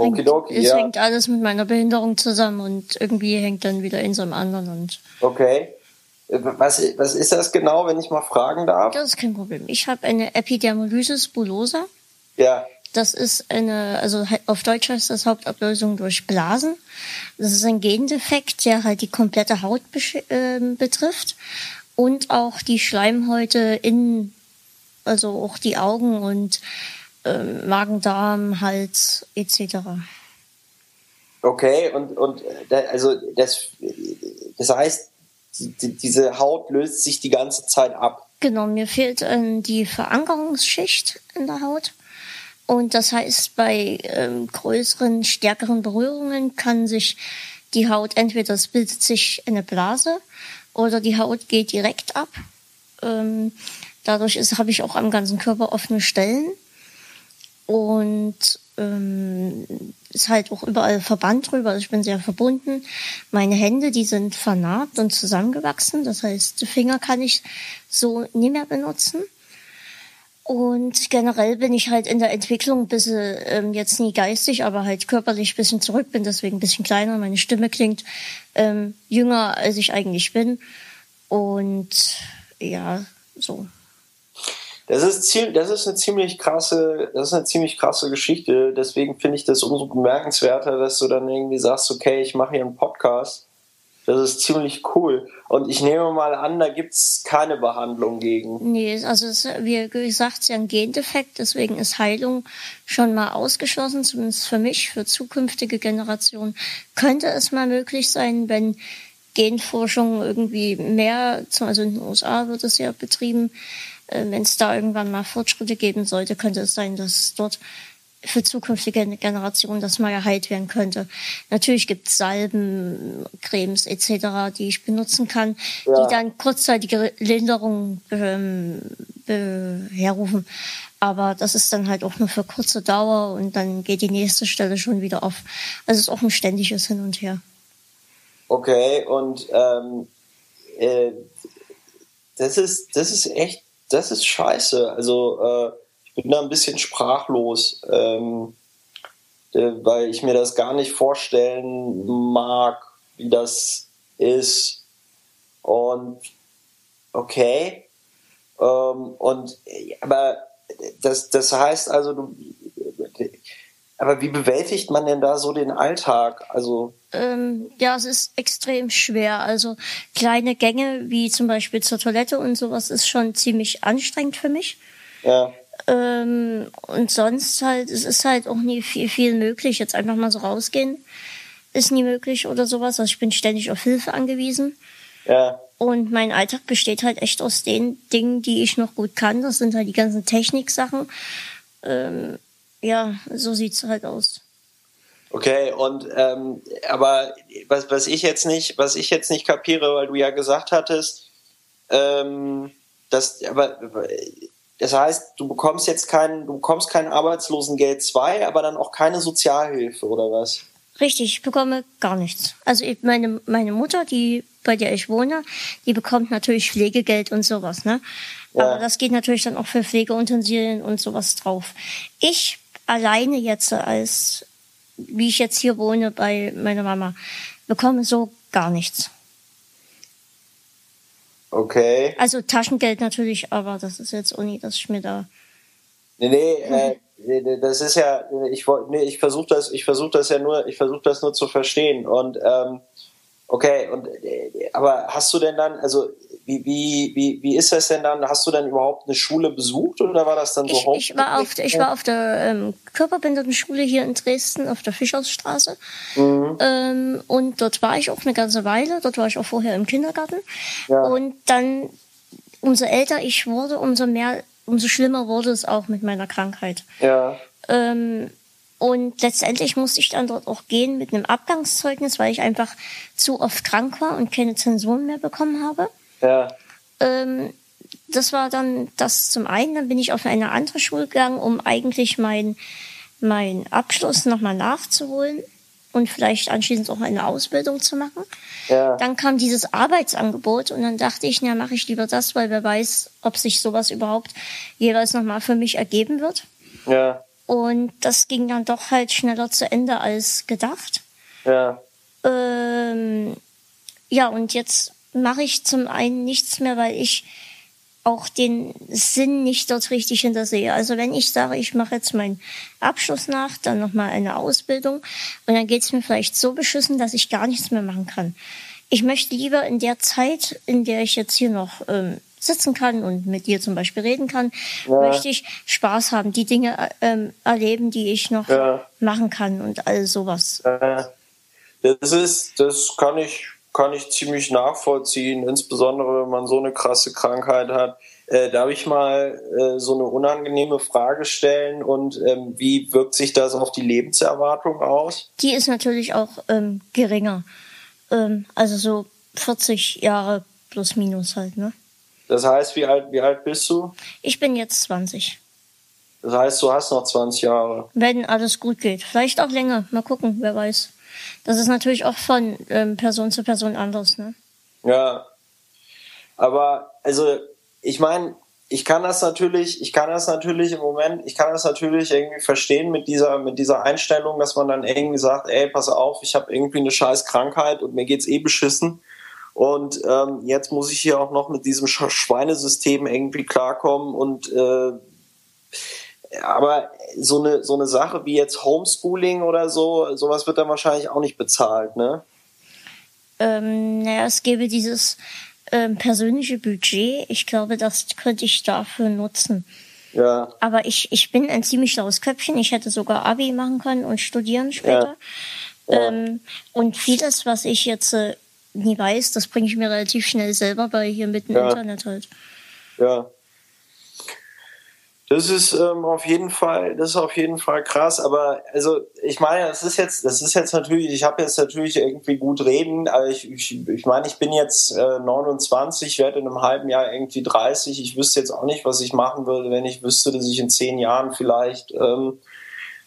Okidoki, es ja. hängt alles mit meiner Behinderung zusammen und irgendwie hängt dann wieder in so einem anderen und Okay. Äh, Was, was ist das genau, wenn ich mal fragen darf? das ist kein Problem. Ich habe eine Epidermolysis bullosa. Ja. Das ist eine, also auf Deutsch heißt das Hauptablösung durch Blasen. Das ist ein Gendefekt, der halt die komplette Haut ähm, betrifft und auch die Schleimhäute in, also auch die Augen und ähm, Magen, Darm, Hals etc. Okay, und, und äh, also das, das heißt, die, die, diese Haut löst sich die ganze Zeit ab. Genau, mir fehlt ähm, die Verankerungsschicht in der Haut. Und das heißt, bei ähm, größeren, stärkeren Berührungen kann sich die Haut entweder es bildet sich eine Blase oder die Haut geht direkt ab. Ähm, dadurch habe ich auch am ganzen Körper offene Stellen und ähm, ist halt auch überall Verband drüber. Also ich bin sehr verbunden. Meine Hände, die sind vernarbt und zusammengewachsen. Das heißt, Finger kann ich so nie mehr benutzen. Und generell bin ich halt in der Entwicklung ein bisschen, ähm, jetzt nie geistig, aber halt körperlich ein bisschen zurück, bin deswegen ein bisschen kleiner. Meine Stimme klingt ähm, jünger, als ich eigentlich bin. Und ja, so. Das ist, ziel- das ist eine ziemlich krasse, das ist eine ziemlich krasse Geschichte. Deswegen finde ich das umso bemerkenswerter, dass du dann irgendwie sagst, okay, ich mache hier einen Podcast. Das ist ziemlich cool. Und ich nehme mal an, da gibt's keine Behandlung gegen. Nee, also es, wie gesagt, es ist ja ein Gendefekt, deswegen ist Heilung schon mal ausgeschlossen, zumindest für mich, für zukünftige Generationen. Könnte es mal möglich sein, wenn Genforschung irgendwie mehr, also in den USA wird es ja betrieben, wenn es da irgendwann mal Fortschritte geben sollte, könnte es sein, dass dort für zukünftige Generationen das mal geheilt werden könnte. Natürlich gibt es Salben, Cremes etc., die ich benutzen kann, Ja. die dann kurzzeitige Linderung ähm, herrufen. Aber das ist dann halt auch nur für kurze Dauer und dann geht die nächste Stelle schon wieder auf. Also es ist auch ein ständiges Hin und Her. Okay, und ähm, äh, das ist, das ist echt, das ist scheiße. Also äh, ich bin da ein bisschen sprachlos, ähm, äh, weil ich mir das gar nicht vorstellen mag, wie das ist. Und okay, ähm, und äh, aber das, das heißt also, du, aber wie bewältigt man denn da so den Alltag? Also Ähm, ja, es ist extrem schwer. Also kleine Gänge wie zum Beispiel zur Toilette und sowas ist schon ziemlich anstrengend für mich. ja. Ähm, und sonst halt, es ist halt auch nie viel, viel möglich. Jetzt einfach mal so rausgehen ist nie möglich oder sowas. Also ich bin ständig auf Hilfe angewiesen. Ja. Und mein Alltag besteht halt echt aus den Dingen, die ich noch gut kann. Das sind halt die ganzen Techniksachen. Ähm, ja, so sieht's halt aus. Okay, und ähm, aber was, was ich jetzt nicht, was ich jetzt nicht kapiere, weil du ja gesagt hattest, ähm, dass, aber das heißt, du bekommst jetzt kein, du bekommst kein Arbeitslosengeld 2, aber dann auch keine Sozialhilfe, oder was? Richtig, ich bekomme gar nichts. Also meine, meine Mutter, die, bei der ich wohne, die bekommt natürlich Pflegegeld und sowas, ne? Ja. Aber das geht natürlich dann auch für Pflegeutensilien und sowas drauf. Ich alleine jetzt als, wie ich jetzt hier wohne bei meiner Mama, bekomme so gar nichts. Okay. Also Taschengeld natürlich, aber das ist jetzt auch nicht, dass ich mir da. Nee, nee, äh, das ist ja, ich nee, ich versuche das, ich versuche das ja nur, ich versuche das nur zu verstehen. Und ähm, okay, und aber hast du denn dann, also wie, wie, wie, wie ist das denn dann? Hast du denn überhaupt eine Schule besucht oder war das dann so ich, ich war auf Ich war auf der ähm, Körperbehindertenschule hier in Dresden, auf der Fischersstraße. Mhm. Ähm, und dort war ich auch eine ganze Weile. Dort war ich auch vorher im Kindergarten. Ja. Und dann, umso älter ich wurde, umso mehr umso schlimmer wurde es auch mit meiner Krankheit. Ja. Ähm, und letztendlich musste ich dann dort auch gehen mit einem Abgangszeugnis, weil ich einfach zu oft krank war und keine Zensuren mehr bekommen habe. Ja. Ähm, das war dann das zum einen. Dann bin ich auf eine andere Schule gegangen, um eigentlich meinen mein Abschluss nochmal nachzuholen und vielleicht anschließend auch eine Ausbildung zu machen. Ja. Dann kam dieses Arbeitsangebot und dann dachte ich, na, mache ich lieber das, weil wer weiß, ob sich sowas überhaupt jeweils nochmal für mich ergeben wird. Ja. Und das ging dann doch halt schneller zu Ende als gedacht. Ja. Ähm, ja, und jetzt mache ich zum einen nichts mehr, weil ich auch den Sinn nicht dort richtig hintersehe. Also wenn ich sage, ich mache jetzt meinen Abschluss nach, dann nochmal eine Ausbildung und dann geht es mir vielleicht so beschissen, dass ich gar nichts mehr machen kann. Ich möchte lieber in der Zeit, in der ich jetzt hier noch ähm, sitzen kann und mit dir zum Beispiel reden kann, ja. möchte ich Spaß haben, die Dinge ähm, erleben, die ich noch ja. machen kann und all sowas. Das ist, das kann ich kann ich ziemlich nachvollziehen, insbesondere wenn man so eine krasse Krankheit hat. Äh, darf ich mal äh, so eine unangenehme Frage stellen und ähm, wie wirkt sich das auf die Lebenserwartung aus? Die ist natürlich auch ähm, geringer. Ähm, also so 40 Jahre plus minus halt, ne? Das heißt, wie alt, wie alt bist du? Ich bin jetzt 20. Das heißt, du hast noch 20 Jahre. Wenn alles gut geht. Vielleicht auch länger. Mal gucken, wer weiß. Das ist natürlich auch von ähm, Person zu Person anders, ne? Ja. Aber, also, ich meine, ich kann das natürlich, ich kann das natürlich im Moment, ich kann das natürlich irgendwie verstehen mit dieser, mit dieser Einstellung, dass man dann irgendwie sagt, ey, pass auf, ich habe irgendwie eine scheiß Krankheit und mir geht's eh beschissen. Und ähm, jetzt muss ich hier auch noch mit diesem Schweinesystem irgendwie klarkommen und äh, aber so eine, so eine Sache wie jetzt Homeschooling oder so, sowas wird dann wahrscheinlich auch nicht bezahlt, ne? Ähm, naja, es gäbe dieses ähm, persönliche Budget. Ich glaube, das könnte ich dafür nutzen. Ja. Aber ich, ich bin ein ziemlich schlaues Köpfchen. Ich hätte sogar Abi machen können und studieren später. Ja. Ja. Ähm, und vieles, was ich jetzt äh, nie weiß, das bringe ich mir relativ schnell selber bei hier mit dem ja. Internet halt. Ja. Das ist ähm, auf jeden Fall, das ist auf jeden Fall krass. Aber also ich meine, das ist jetzt, das ist jetzt natürlich, ich habe jetzt natürlich irgendwie gut reden, aber ich, ich, ich meine, ich bin jetzt äh, 29, werde in einem halben Jahr irgendwie 30. Ich wüsste jetzt auch nicht, was ich machen würde, wenn ich wüsste, dass ich in zehn Jahren vielleicht ähm,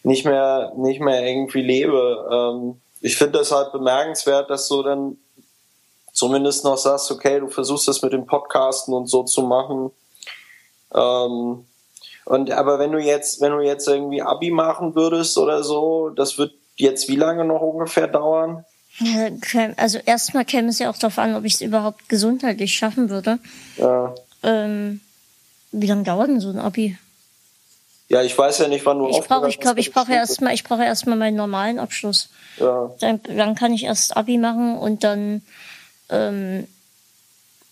nicht mehr, nicht mehr irgendwie lebe. Ähm, ich finde das halt bemerkenswert, dass du dann zumindest noch sagst, okay, du versuchst das mit dem Podcasten und so zu machen. Ähm, und aber wenn du jetzt, wenn du jetzt irgendwie Abi machen würdest oder so, das wird jetzt wie lange noch ungefähr dauern? Also erstmal käme es ja auch darauf an, ob ich es überhaupt gesundheitlich schaffen würde. Ja. Ähm, wie lange dauert denn so ein Abi? Ja, ich weiß ja nicht, wann du Ich brauche, ich glaube, ich brauche erstmal, ich brauche erstmal meinen normalen Abschluss. Ja. Dann, dann kann ich erst Abi machen und dann ähm,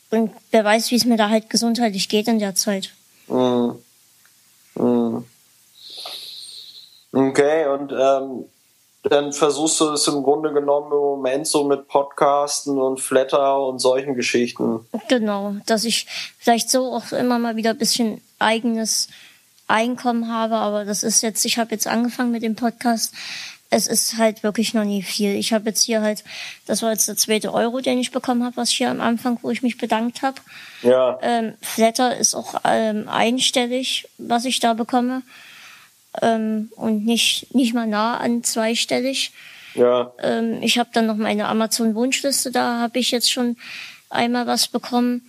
und wer weiß, wie es mir da halt gesundheitlich geht in der Zeit. Mhm. Hm. Okay, und ähm, dann versuchst du es im Grunde genommen im Moment so mit Podcasten und Flatter und solchen Geschichten. Genau, dass ich vielleicht so auch immer mal wieder ein bisschen eigenes Einkommen habe, aber das ist jetzt, ich habe jetzt angefangen mit dem Podcast, es ist halt wirklich noch nie viel. Ich habe jetzt hier halt, das war jetzt der zweite Euro, den ich bekommen habe, was hier am Anfang, wo ich mich bedankt habe. Ja. Ähm, Flatter ist auch ähm, einstellig, was ich da bekomme ähm, und nicht, nicht mal nah an zweistellig. Ja. Ähm, ich habe dann noch meine Amazon-Wunschliste, da habe ich jetzt schon einmal was bekommen.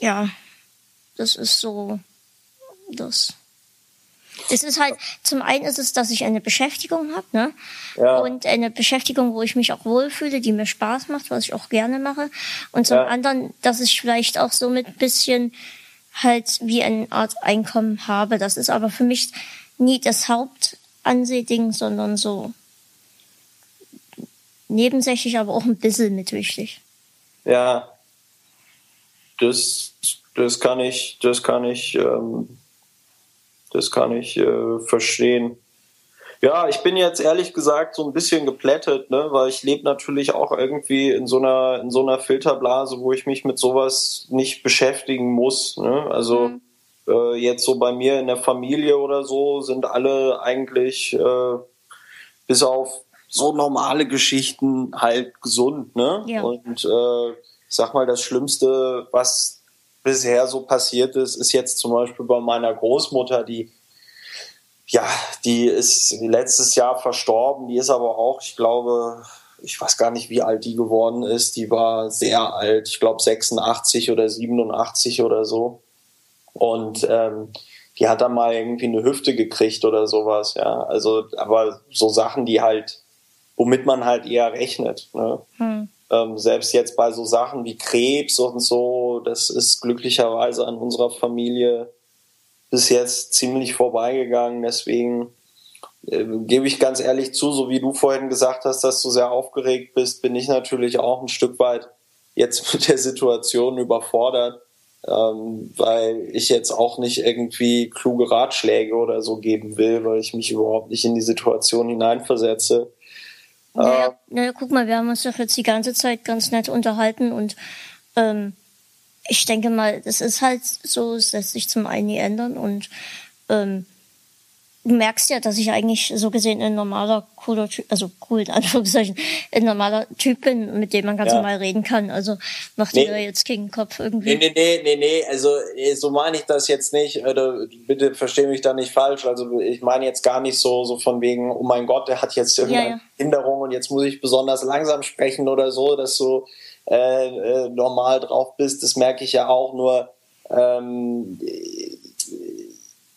Ja, das ist so das. Es ist halt, zum einen ist es, dass ich eine Beschäftigung habe, ne? Ja. Und eine Beschäftigung, wo ich mich auch wohlfühle, die mir Spaß macht, was ich auch gerne mache. Und zum Ja. anderen, dass ich vielleicht auch so mit bisschen halt wie eine Art Einkommen habe. Das ist aber für mich nie das Hauptansehding, sondern so nebensächlich, aber auch ein bisschen mit wichtig. Ja, das, das kann ich, das kann ich, ähm, das kann ich äh, verstehen. Ja, ich bin jetzt ehrlich gesagt so ein bisschen geplättet, ne, weil ich lebe natürlich auch irgendwie in so einer in so einer Filterblase, wo ich mich mit sowas nicht beschäftigen muss. Ne? Also Mhm. äh, jetzt so bei mir in der Familie oder so sind alle eigentlich äh, bis auf so normale Geschichten halt gesund, ne? Ja. Und äh, ich sag mal, das Schlimmste, was bisher so passiert ist, ist jetzt zum Beispiel bei meiner Großmutter, die ja, die ist letztes Jahr verstorben, die ist aber auch, ich glaube, ich weiß gar nicht, wie alt die geworden ist, die war sehr alt, ich glaube 86 oder 87 oder so. Und ähm, die hat dann mal irgendwie eine Hüfte gekriegt oder sowas, ja. Also, aber so Sachen, die halt, womit man halt eher rechnet. Ne? Hm. Ähm, selbst jetzt bei so Sachen wie Krebs und so, das ist glücklicherweise an unserer Familie bis jetzt ziemlich vorbeigegangen. Deswegen äh, gebe ich ganz ehrlich zu, so wie du vorhin gesagt hast, dass du sehr aufgeregt bist, bin ich natürlich auch ein Stück weit jetzt [laughs] mit der Situation überfordert, ähm, weil ich jetzt auch nicht irgendwie kluge Ratschläge oder so geben will, weil ich mich überhaupt nicht in die Situation hineinversetze. Naja, Äh, naja, guck mal, wir haben uns doch jetzt die ganze Zeit ganz nett unterhalten und ähm, ich denke mal, das ist halt so, es lässt sich zum einen nie ändern und ähm, du merkst ja, dass ich eigentlich so gesehen ein normaler, cooler Typ, also cool in Anführungszeichen, ein normaler Typ bin, mit dem man ganz Ja. normal reden kann. Also macht Nee. dir da jetzt keinen Kopf irgendwie. nee, nee, nee, nee, also so meine ich das jetzt nicht. Oder, bitte versteh mich da nicht falsch. Also ich meine jetzt gar nicht so, so von wegen, oh mein Gott, der hat jetzt irgendeine Ja, ja. Behinderung und jetzt muss ich besonders langsam sprechen oder so, dass du äh, äh, normal drauf bist. Das merke ich ja auch nur. Ähm,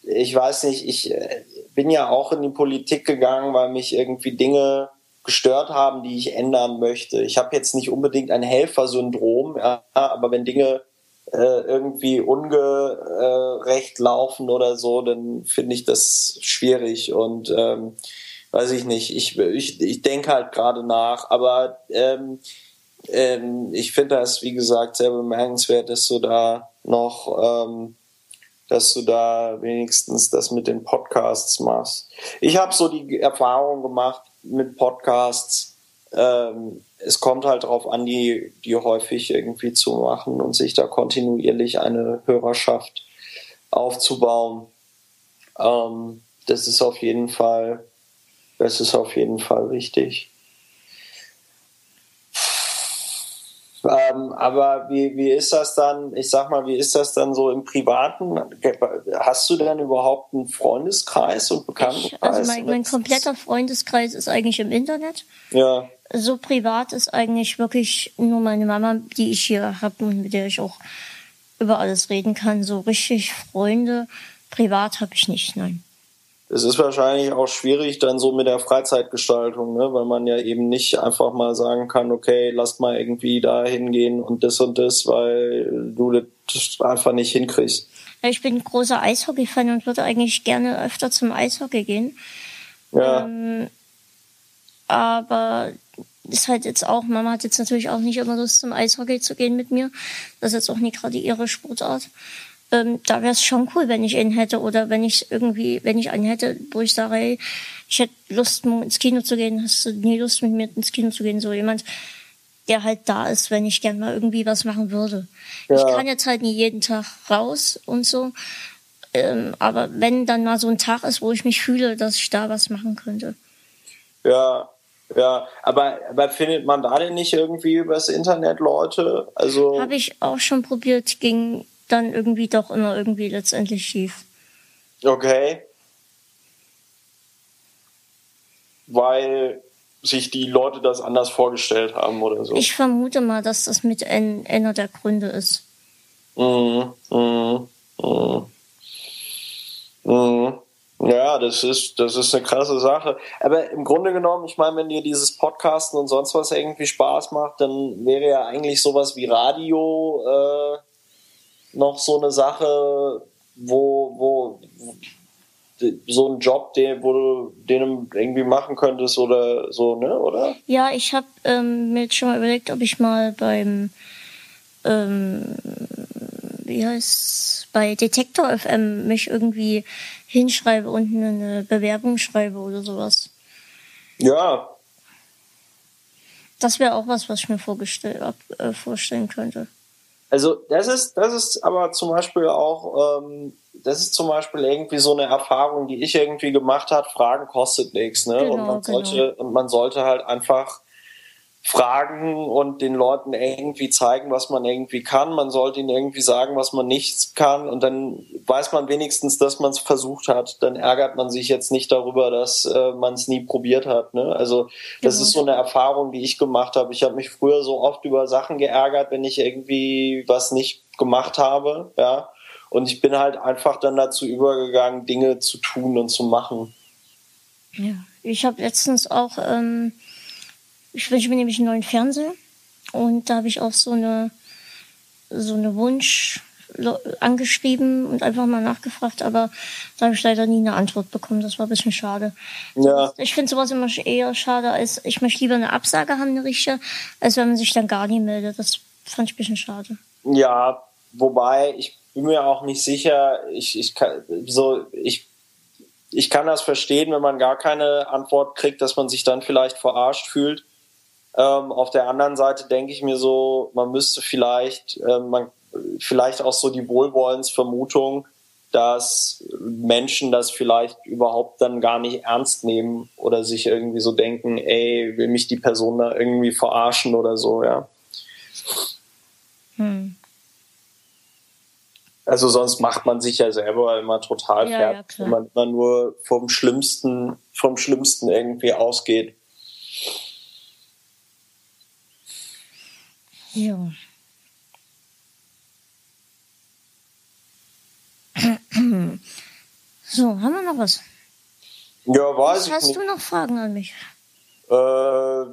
ich weiß nicht, ich äh, bin ja auch in die Politik gegangen, weil mich irgendwie Dinge gestört haben, die ich ändern möchte. Ich habe jetzt nicht unbedingt ein Helfersyndrom, ja, aber wenn Dinge äh, irgendwie ungerecht laufen oder so, dann finde ich das schwierig und ähm, weiß ich nicht. Ich, ich, ich denke halt gerade nach, aber ähm, ähm, ich finde das, wie gesagt, sehr bemerkenswert, dass du da noch, ähm, dass du da wenigstens das mit den Podcasts machst. Ich habe so die Erfahrung gemacht mit Podcasts. Ähm, es kommt halt darauf an, die, die häufig irgendwie zu machen und sich da kontinuierlich eine Hörerschaft aufzubauen. Ähm, das ist auf jeden Fall, das ist auf jeden Fall wichtig. Ähm, aber wie, wie ist das dann, ich sag mal, wie ist das dann so im Privaten? Hast du denn überhaupt einen Freundeskreis und Ich, Bekanntenkreis? also mein, mein kompletter Freundeskreis ist eigentlich im Internet. Ja, So privat ist eigentlich wirklich nur meine Mama, die ich hier habe und mit der ich auch über alles reden kann. So richtig Freunde privat habe ich nicht, nein. Es ist wahrscheinlich auch schwierig dann so mit der Freizeitgestaltung, ne? weil man ja eben nicht einfach mal sagen kann, okay, lass mal irgendwie da hingehen und das und das, weil du das einfach nicht hinkriegst. Ich bin ein großer Eishockey-Fan und würde eigentlich gerne öfter zum Eishockey gehen. Ja, Ähm, aber ist halt jetzt auch, Mama hat jetzt natürlich auch nicht immer Lust zum Eishockey zu gehen mit mir. Das ist jetzt auch nie gerade ihre Sportart. Ähm, da wäre es schon cool, wenn ich ihn hätte oder wenn ich irgendwie, wenn ich einen hätte, wo ich sage, ey, ich hätte Lust, ins Kino zu gehen, hast du nie Lust, mit mir ins Kino zu gehen? So jemand, der halt da ist, wenn ich gern mal irgendwie was machen würde. Ja. Ich kann jetzt halt nie jeden Tag raus und so. Ähm, aber wenn dann mal so ein Tag ist, wo ich mich fühle, dass ich da was machen könnte. Ja, ja, aber, aber findet man da denn nicht irgendwie übers Internet Leute? Also habe ich auch schon probiert, ging dann irgendwie doch immer irgendwie letztendlich schief. Okay. Weil sich die Leute das anders vorgestellt haben oder so. Ich vermute mal, dass das mit einer der Gründe ist. Mhm. Mhm. Mhm. Mhm. Ja, das ist, das ist eine krasse Sache. Aber im Grunde genommen, ich meine, wenn dir dieses Podcasten und sonst was irgendwie Spaß macht, dann wäre ja eigentlich sowas wie Radio äh, noch so eine Sache, wo, wo, so ein Job, den, wo du den irgendwie machen könntest oder so, ne, oder? Ja, ich habe ähm, mir jetzt schon mal überlegt, ob ich mal beim ähm, wie heißt bei Detektor FM mich irgendwie hinschreibe und eine Bewerbung schreibe oder sowas. Ja. Das wäre auch was, was ich mir äh, vorstellen könnte. Also das ist, das ist aber zum Beispiel auch, ähm, das ist zum Beispiel irgendwie so eine Erfahrung, die ich irgendwie gemacht habe. Fragen kostet nichts, ne? Genau, und man genau. sollte und man sollte halt einfach fragen und den Leuten irgendwie zeigen, was man irgendwie kann. Man sollte ihnen irgendwie sagen, was man nicht kann und dann weiß man wenigstens, dass man es versucht hat. Dann ärgert man sich jetzt nicht darüber, dass äh, man es nie probiert hat. Ne? Also das genau. ist so eine Erfahrung, die ich gemacht habe. Ich habe mich früher so oft über Sachen geärgert, wenn ich irgendwie was nicht gemacht habe, ja. Und ich bin halt einfach dann dazu übergegangen, Dinge zu tun und zu machen. Ja, ich habe letztens auch ähm ich wünsche mir nämlich einen neuen Fernseher. Und da habe ich auch so eine, so eine Wunsch angeschrieben und einfach mal nachgefragt, aber da habe ich leider nie eine Antwort bekommen. Das war ein bisschen schade. Ja. Ich finde sowas immer eher schade, als ich möchte lieber eine Absage haben, eine richtige, als wenn man sich dann gar nie meldet. Das fand ich ein bisschen schade. Ja, wobei ich bin mir auch nicht sicher, ich, ich kann so, ich ich kann das verstehen, wenn man gar keine Antwort kriegt, dass man sich dann vielleicht verarscht fühlt. Ähm, auf der anderen Seite denke ich mir so, man müsste vielleicht, äh, man, vielleicht auch so die Wohlwollensvermutung, dass Menschen das vielleicht überhaupt dann gar nicht ernst nehmen oder sich irgendwie so denken, ey, will mich die Person da irgendwie verarschen oder so, ja. Hm. Also sonst macht man sich ja selber immer total ja, fertig, ja, wenn man immer nur vom Schlimmsten, vom Schlimmsten irgendwie ausgeht. Ja. [clears throat] So, haben wir noch was? Ja, weiß was ich Hast nicht. du noch Fragen an mich? Äh,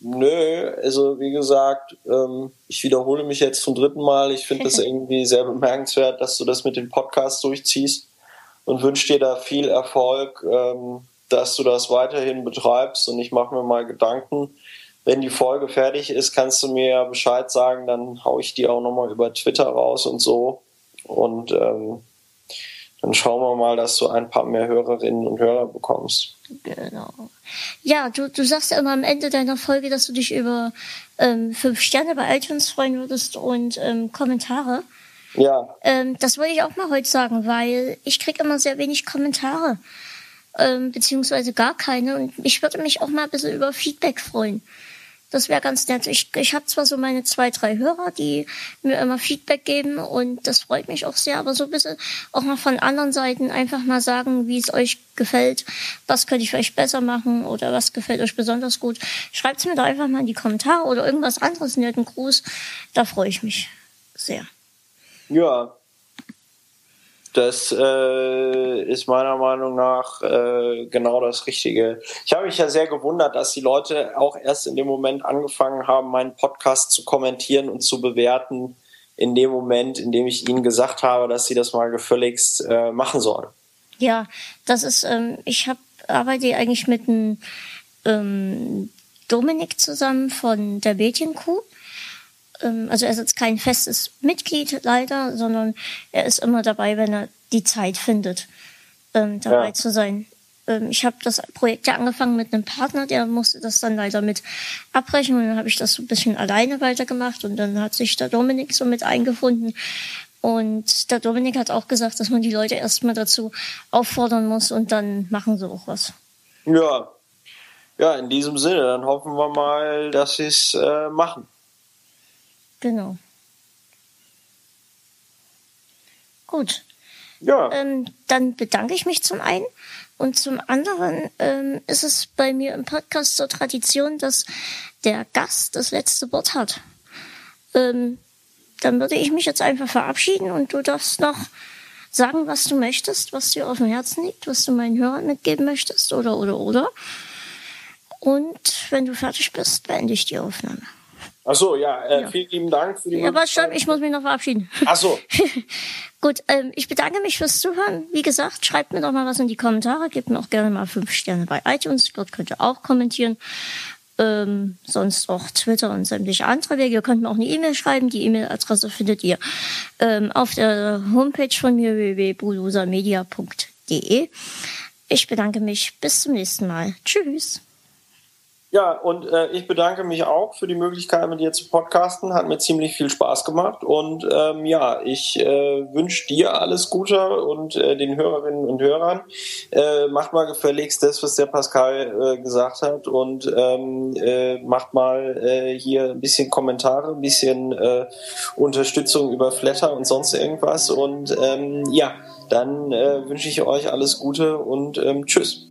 nö, also wie gesagt, ähm, ich wiederhole mich jetzt zum dritten Mal. Ich finde das [laughs] irgendwie sehr bemerkenswert, dass du das mit dem Podcast durchziehst und wünsche dir da viel Erfolg, ähm, dass du das weiterhin betreibst und ich mache mir mal Gedanken, wenn die Folge fertig ist, kannst du mir Bescheid sagen, dann haue ich die auch nochmal über Twitter raus und so. Und ähm, dann schauen wir mal, dass du ein paar mehr Hörerinnen und Hörer bekommst. Genau. Ja, du, du sagst ja immer am Ende deiner Folge, dass du dich über ähm, fünf Sterne bei iTunes freuen würdest und ähm, Kommentare. Ja. Ähm, das wollte ich auch mal heute sagen, weil ich kriege immer sehr wenig Kommentare, ähm, beziehungsweise gar keine. Und ich würde mich auch mal ein bisschen über Feedback freuen. Das wäre ganz nett. Ich, ich habe zwar so meine zwei, drei Hörer, die mir immer Feedback geben und das freut mich auch sehr, aber so ein bisschen auch mal von anderen Seiten einfach mal sagen, wie es euch gefällt, was könnte ich vielleicht besser machen oder was gefällt euch besonders gut. Schreibt es mir da einfach mal in die Kommentare oder irgendwas anderes, netten Gruß. Da freue ich mich sehr. Ja, das äh, ist meiner Meinung nach äh, genau das Richtige. Ich habe mich ja sehr gewundert, dass die Leute auch erst in dem Moment angefangen haben, meinen Podcast zu kommentieren und zu bewerten, in dem Moment, in dem ich ihnen gesagt habe, dass sie das mal gefälligst äh, machen sollen. Ja, das ist, ähm, ich hab, arbeite eigentlich mit einem ähm, Dominik zusammen von der Mädchenkuh. Ähm, also er ist jetzt kein festes Mitglied leider, sondern er ist immer dabei, wenn er die Zeit findet, ähm, dabei ja. zu sein. Ähm, ich habe das Projekt ja angefangen mit einem Partner, der musste das dann leider mit abbrechen und dann habe ich das so ein bisschen alleine weitergemacht und dann hat sich der Dominik so mit eingefunden. Und der Dominik hat auch gesagt, dass man die Leute erstmal dazu auffordern muss und dann machen sie auch was. Ja, ja, in diesem Sinne, dann hoffen wir mal, dass sie es äh, machen. Genau. Gut. Ja. Ähm, dann bedanke ich mich zum einen und zum anderen ähm, ist es bei mir im Podcast zur Tradition, dass der Gast das letzte Wort hat. Ähm, dann würde ich mich jetzt einfach verabschieden und du darfst noch sagen, was du möchtest, was dir auf dem Herzen liegt, was du meinen Hörern mitgeben möchtest oder oder oder. Und wenn du fertig bist, beende ich die Aufnahme. Ach so, ja, äh, ja. vielen lieben Dank für die Ja, aber stopp, ich muss mich noch verabschieden. Ach so. [laughs] Gut, ähm, ich bedanke mich fürs Zuhören. Wie gesagt, schreibt mir doch mal was in die Kommentare. Gebt mir auch gerne mal fünf Sterne bei iTunes. Dort könnt ihr auch kommentieren. Ähm, sonst auch Twitter und sämtliche andere Wege. Ihr könnt mir auch eine E-Mail schreiben. Die E-Mail-Adresse findet ihr ähm, auf der Homepage von mir www.bulusamedia.de. Ich bedanke mich. Bis zum nächsten Mal. Tschüss. Ja, und äh, ich bedanke mich auch für die Möglichkeit, mit dir zu podcasten. Hat mir ziemlich viel Spaß gemacht. Und ähm, ja, ich äh, wünsche dir alles Gute und äh, den Hörerinnen und Hörern. Äh, macht mal gefälligst das, was der Pascal äh, gesagt hat. Und ähm, äh, macht mal äh, hier ein bisschen Kommentare, ein bisschen äh, Unterstützung über Flatter und sonst irgendwas. Und ähm, ja, dann äh, wünsche ich euch alles Gute und ähm, tschüss.